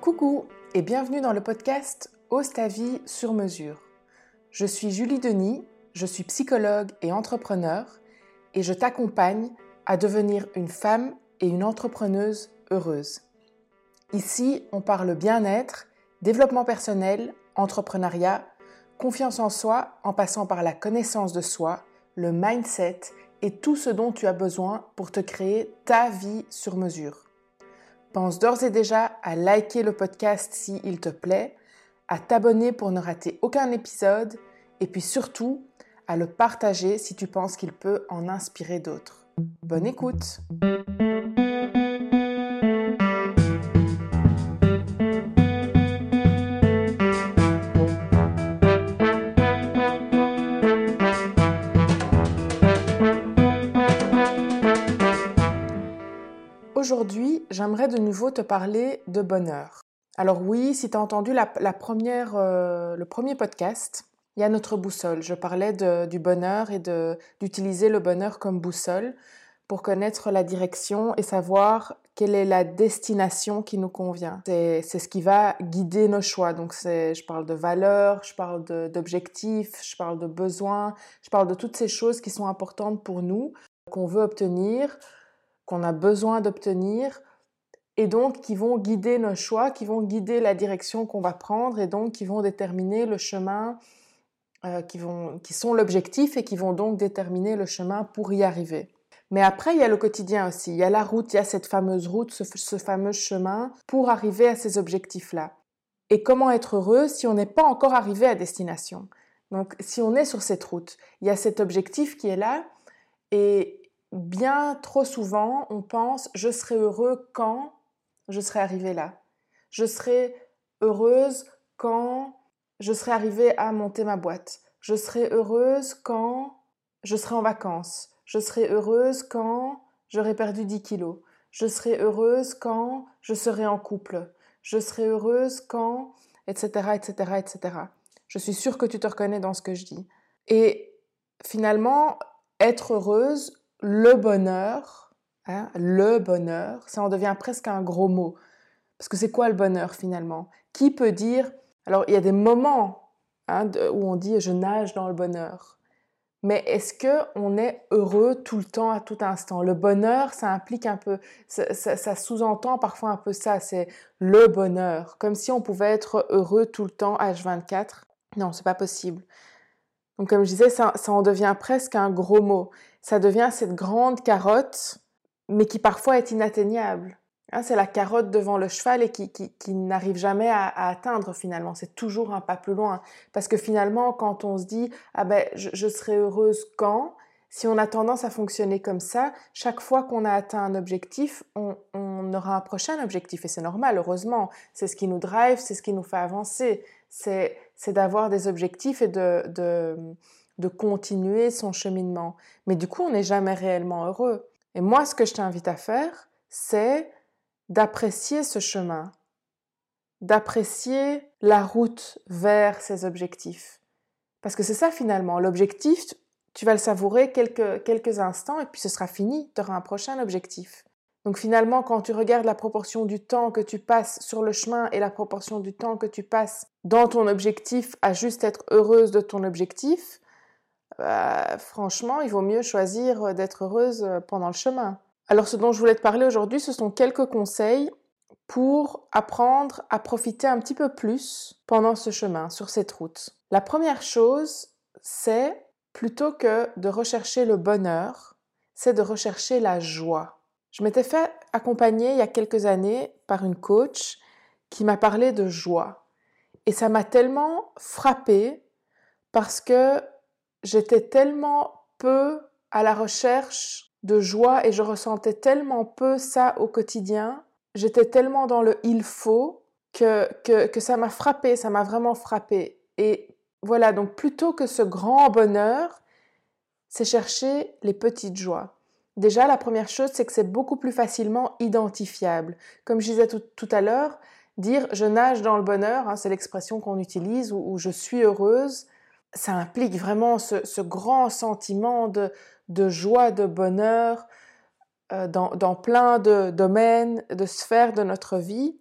Coucou et bienvenue dans le podcast Ose ta vie sur mesure. Je suis Julie Denis, je suis psychologue et entrepreneur et je t'accompagne à devenir une femme et une entrepreneuse heureuse. Ici, on parle bien-être, développement personnel, entrepreneuriat, confiance en soi en passant par la connaissance de soi, le mindset et tout ce dont tu as besoin pour te créer ta vie sur mesure. Pense d'ores et déjà à liker le podcast si il te plaît, à t'abonner pour ne rater aucun épisode et puis surtout à le partager si tu penses qu'il peut en inspirer d'autres. Bonne écoute j'aimerais de nouveau te parler de bonheur. Alors oui, si tu as entendu la, première, euh, le premier podcast, il y a notre boussole. Je parlais du bonheur et d'utiliser le bonheur comme boussole pour connaître la direction et savoir quelle est la destination qui nous convient. C'est ce qui va guider nos choix. Donc je parle de valeurs, je parle d'objectifs, je parle de besoins, je parle de toutes ces choses qui sont importantes pour nous, qu'on veut obtenir, qu'on a besoin d'obtenir et donc qui vont guider nos choix, qui vont guider la direction qu'on va prendre et donc qui vont déterminer le chemin, euh, qui, vont, qui sont l'objectif et qui vont donc déterminer le chemin pour y arriver. Mais après, il y a le quotidien aussi. Il y a la route, il y a cette fameuse route, ce, ce fameux chemin pour arriver à ces objectifs-là. Et comment être heureux si on n'est pas encore arrivé à destination? Donc, si on est sur cette route, il y a cet objectif qui est là et, bien trop souvent, on pense je serai heureux quand je serai arrivé là. Je serai heureuse quand je serai arrivée à monter ma boîte. Je serai heureuse quand je serai en vacances. Je serai heureuse quand j'aurai perdu 10 kilos. Je serai heureuse quand je serai en couple. Je serai heureuse quand, etc., etc., etc. Je suis sûre que tu te reconnais dans ce que je dis. Et finalement, être heureuse, le bonheur, hein, le bonheur, ça en devient presque un gros mot. Parce que c'est quoi le bonheur finalement? Qui peut dire... Alors il y a des moments hein, où on dit je nage dans le bonheur. Mais est-ce que on est heureux tout le temps, à tout instant? Le bonheur, ça implique un peu, ça, sous-entend parfois un peu ça, c'est le bonheur, comme si on pouvait être heureux tout le temps H24. Non, c'est pas possible. Donc comme je disais, ça en devient presque un gros mot. Ça devient cette grande carotte, mais qui parfois est inatteignable. Hein, c'est la carotte devant le cheval et qui, qui, n'arrive jamais à, atteindre finalement. C'est toujours un pas plus loin. Parce que finalement, quand on se dit ah ben je, serai heureuse quand, si on a tendance à fonctionner comme ça, chaque fois qu'on a atteint un objectif, on, on aura un prochain objectif et c'est normal. Heureusement, c'est ce qui nous drive, c'est ce qui nous fait avancer. C'est c'est d'avoir des objectifs et de, de, de continuer son cheminement. Mais du coup, on n'est jamais réellement heureux. Et moi, ce que je t'invite à faire, c'est d'apprécier ce chemin, d'apprécier la route vers ces objectifs. Parce que c'est ça finalement, l'objectif, tu vas le savourer quelques, quelques instants et puis ce sera fini, tu auras un prochain objectif. Donc finalement, quand tu regardes la proportion du temps que tu passes sur le chemin et la proportion du temps que tu passes dans ton objectif à juste être heureuse de ton objectif, bah, franchement, il vaut mieux choisir d'être heureuse pendant le chemin. Alors ce dont je voulais te parler aujourd'hui, ce sont quelques conseils pour apprendre à profiter un petit peu plus pendant ce chemin, sur cette route. La première chose, c'est plutôt que de rechercher le bonheur, c'est de rechercher la joie. Je m'étais fait accompagner il y a quelques années par une coach qui m'a parlé de joie. Et ça m'a tellement frappée parce que j'étais tellement peu à la recherche de joie et je ressentais tellement peu ça au quotidien. J'étais tellement dans le il faut que, que, ça m'a frappé, ça m'a vraiment frappé. Et voilà, donc plutôt que ce grand bonheur, c'est chercher les petites joies. Déjà, la première chose, c'est que c'est beaucoup plus facilement identifiable. Comme je disais tout, à l'heure, dire je nage dans le bonheur, hein, c'est l'expression qu'on utilise, ou, je suis heureuse, ça implique vraiment ce, grand sentiment de, joie, de bonheur euh, dans, plein de domaines, de sphères de notre vie.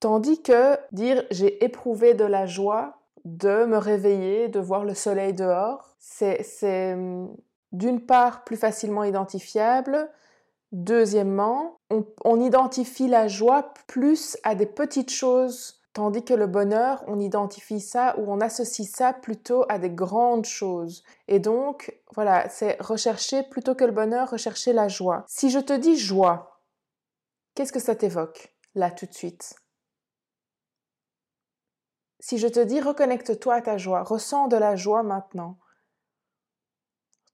Tandis que dire j'ai éprouvé de la joie de me réveiller, de voir le soleil dehors, c'est hum, d'une part plus facilement identifiable, deuxièmement, on, identifie la joie plus à des petites choses, tandis que le bonheur, on identifie ça ou on associe ça plutôt à des grandes choses. Et donc, voilà, c'est rechercher plutôt que le bonheur, rechercher la joie. Si je te dis joie, qu'est-ce que ça t'évoque là tout de suite? Si je te dis reconnecte-toi à ta joie, ressens de la joie maintenant.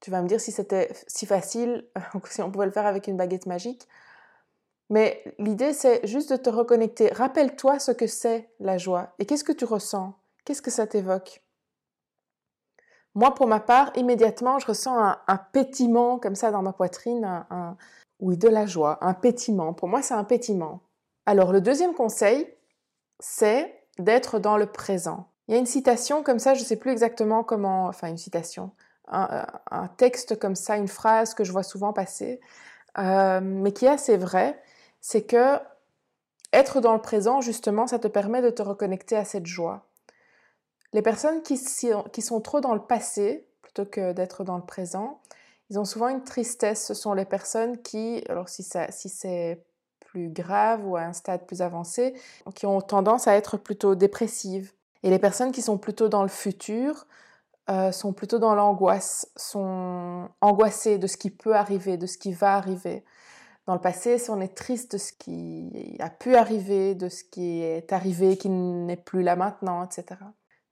Tu vas me dire si c'était si facile, si on pouvait le faire avec une baguette magique. Mais l'idée, c'est juste de te reconnecter. Rappelle-toi ce que c'est la joie et qu'est-ce que tu ressens? Qu'est-ce que ça t'évoque? Moi, pour ma part, immédiatement, je ressens un, pétiment comme ça dans ma poitrine, oui, de la joie, un pétiment. Pour moi, c'est un pétiment. Alors, le deuxième conseil, c'est d'être dans le présent. Il y a une citation comme ça, je ne sais plus exactement comment, enfin une citation, un, texte comme ça, une phrase que je vois souvent passer, euh, mais qui est assez vrai, c'est que être dans le présent, justement, ça te permet de te reconnecter à cette joie. Les personnes qui, sont trop dans le passé, plutôt que d'être dans le présent, ils ont souvent une tristesse. Ce sont les personnes qui, alors si c'est plus grave ou à un stade plus avancé, qui ont tendance à être plutôt dépressives. Et les personnes qui sont plutôt dans le futur euh, sont plutôt dans l'angoisse, sont angoissées de ce qui peut arriver, de ce qui va arriver. Dans le passé, si on est triste de ce qui a pu arriver, de ce qui est arrivé, qui n'est plus là maintenant, etc.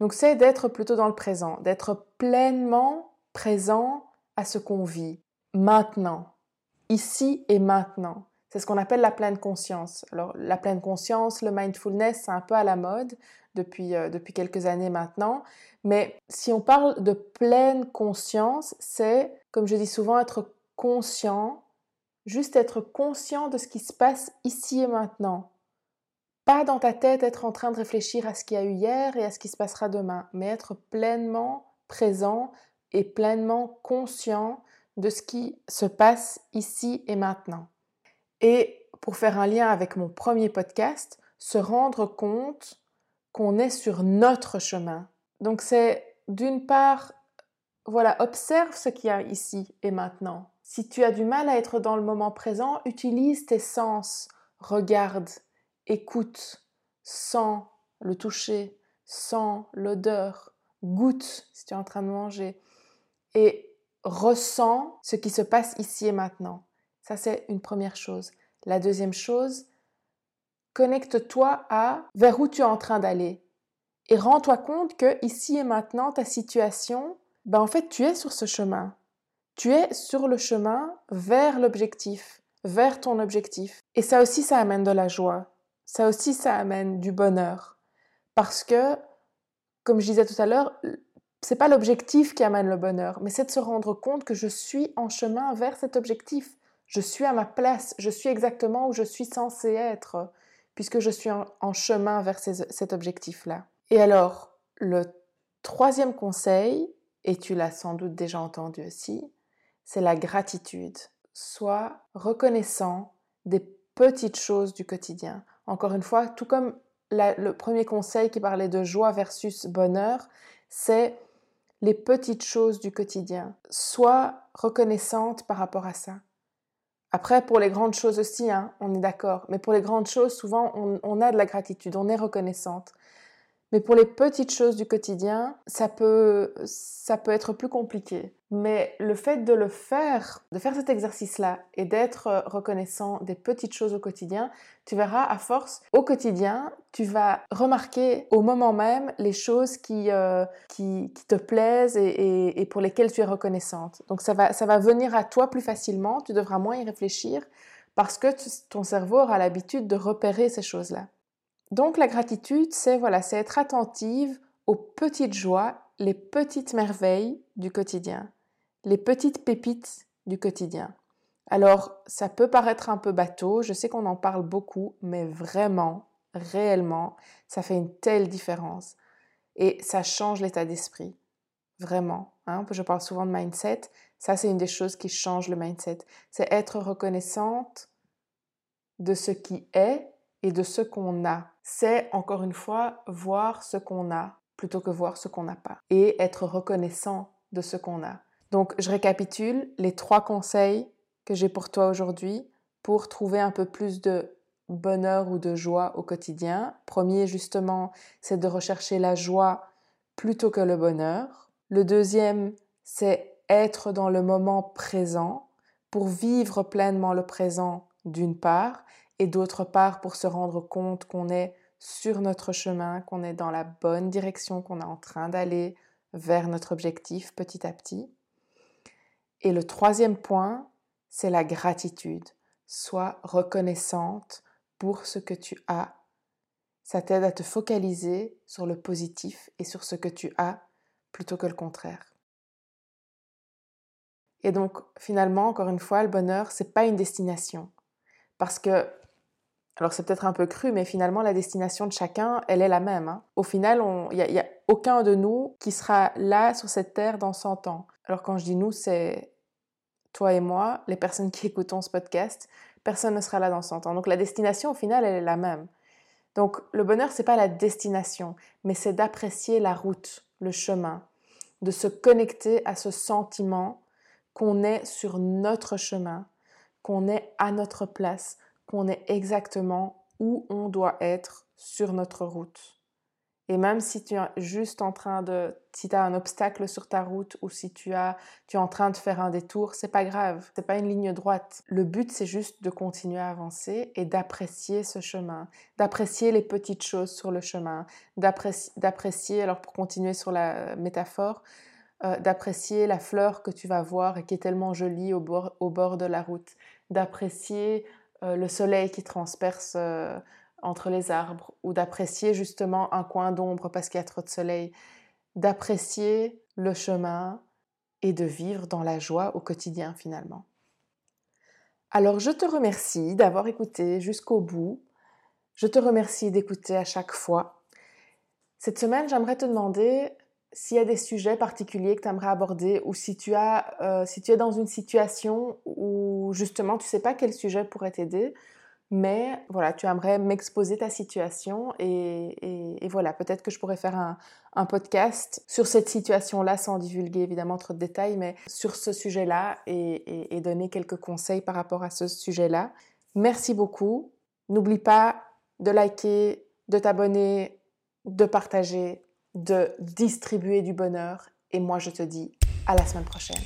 Donc c'est d'être plutôt dans le présent, d'être pleinement présent à ce qu'on vit, maintenant, ici et maintenant. C'est ce qu'on appelle la pleine conscience. Alors la pleine conscience, le mindfulness, c'est un peu à la mode depuis, euh, depuis quelques années maintenant. Mais si on parle de pleine conscience, c'est, comme je dis souvent, être conscient, juste être conscient de ce qui se passe ici et maintenant. Pas dans ta tête être en train de réfléchir à ce qu'il y a eu hier et à ce qui se passera demain, mais être pleinement présent et pleinement conscient de ce qui se passe ici et maintenant. Et pour faire un lien avec mon premier podcast, se rendre compte qu'on est sur notre chemin. Donc c'est d'une part, voilà, observe ce qu'il y a ici et maintenant. Si tu as du mal à être dans le moment présent, utilise tes sens, regarde, écoute, sens le toucher, sens l'odeur, goûte si tu es en train de manger et ressens ce qui se passe ici et maintenant. Ça, c'est une première chose. La deuxième chose, connecte-toi à vers où tu es en train d'aller et rends-toi compte que ici et maintenant, ta situation, ben en fait, tu es sur ce chemin. Tu es sur le chemin vers l'objectif, vers ton objectif. Et ça aussi, ça amène de la joie. Ça aussi, ça amène du bonheur. Parce que, comme je disais tout à l'heure, c'est pas l'objectif qui amène le bonheur, mais c'est de se rendre compte que je suis en chemin vers cet objectif. Je suis à ma place, je suis exactement où je suis censé être, puisque je suis en, chemin vers cet objectif-là. Et alors, le troisième conseil, et tu l'as sans doute déjà entendu aussi, c'est la gratitude. Sois reconnaissant des petites choses du quotidien. Encore une fois, tout comme le premier conseil qui parlait de joie versus bonheur, c'est les petites choses du quotidien. Sois reconnaissante par rapport à ça. Après, pour les grandes choses aussi, hein, on est d'accord, mais pour les grandes choses, souvent, on, a de la gratitude, on est reconnaissante. Mais pour les petites choses du quotidien, ça peut, ça peut être plus compliqué. Mais le fait de le faire, de faire cet exercice-là et d'être reconnaissant des petites choses au quotidien, tu verras à force, au quotidien, tu vas remarquer au moment même les choses qui, euh, qui, te plaisent et, et, pour lesquelles tu es reconnaissante. Donc ça va, ça va venir à toi plus facilement, tu devras moins y réfléchir parce que ton cerveau aura l'habitude de repérer ces choses-là. Donc la gratitude, c'est voilà, c'est être attentive aux petites joies, les petites merveilles du quotidien, les petites pépites du quotidien. Alors, ça peut paraître un peu bateau, je sais qu'on en parle beaucoup, mais vraiment, réellement, ça fait une telle différence. Et ça change l'état d'esprit, vraiment. Hein. Je parle souvent de mindset, ça c'est une des choses qui change le mindset. C'est être reconnaissante de ce qui est et de ce qu'on a. C'est, encore une fois, voir ce qu'on a plutôt que voir ce qu'on n'a pas. Et être reconnaissant de ce qu'on a. Donc, je récapitule les trois conseils que j'ai pour toi aujourd'hui pour trouver un peu plus de bonheur ou de joie au quotidien. Premier, justement, c'est de rechercher la joie plutôt que le bonheur. Le deuxième, c'est être dans le moment présent pour vivre pleinement le présent d'une part et d'autre part pour se rendre compte qu'on est sur notre chemin, qu'on est dans la bonne direction, qu'on est en train d'aller vers notre objectif petit à petit. Et le troisième point, c'est la gratitude. Sois reconnaissante pour ce que tu as. Ça t'aide à te focaliser sur le positif et sur ce que tu as plutôt que le contraire. Et donc finalement, encore une fois, le bonheur, c'est pas une destination. Parce que, alors c'est peut-être un peu cru, mais finalement, la destination de chacun, elle est la même. Hein. Au final, il n'y a, a, aucun de nous qui sera là sur cette terre dans 100 ans. Alors quand je dis nous, c'est toi et moi, les personnes qui écoutons ce podcast, personne ne sera là dans 100 ans. Donc la destination, au final, elle est la même. Donc le bonheur, c'est pas la destination, mais c'est d'apprécier la route, le chemin, de se connecter à ce sentiment qu'on est sur notre chemin, qu'on est à notre place, qu'on est exactement où on doit être sur notre route. Et même si tu es juste en train de, si tu as un obstacle sur ta route ou si tu as, tu es en train de faire un détour, c'est pas grave, c'est pas une ligne droite. Le but c'est juste de continuer à avancer et d'apprécier ce chemin, d'apprécier les petites choses sur le chemin, d'apprécier, alors pour continuer sur la métaphore, euh, d'apprécier la fleur que tu vas voir et qui est tellement jolie au bord, au bord de la route, d'apprécier euh, le soleil qui transperce euh, entre les arbres ou d'apprécier justement un coin d'ombre parce qu'il y a trop de soleil, d'apprécier le chemin et de vivre dans la joie au quotidien finalement. Alors je te remercie d'avoir écouté jusqu'au bout. Je te remercie d'écouter à chaque fois. Cette semaine, j'aimerais te demander s'il y a des sujets particuliers que tu aimerais aborder ou si tu, as, euh, si tu es dans une situation où justement tu sais pas quel sujet pourrait t'aider mais voilà, tu aimerais m'exposer ta situation et, voilà, peut-être que je pourrais faire un, podcast sur cette situation-là sans divulguer évidemment trop de détails, mais sur ce sujet-là et, et donner quelques conseils par rapport à ce sujet-là. Merci beaucoup. N'oublie pas de liker, de t'abonner, de partager, de distribuer du bonheur et moi je te dis à la semaine prochaine.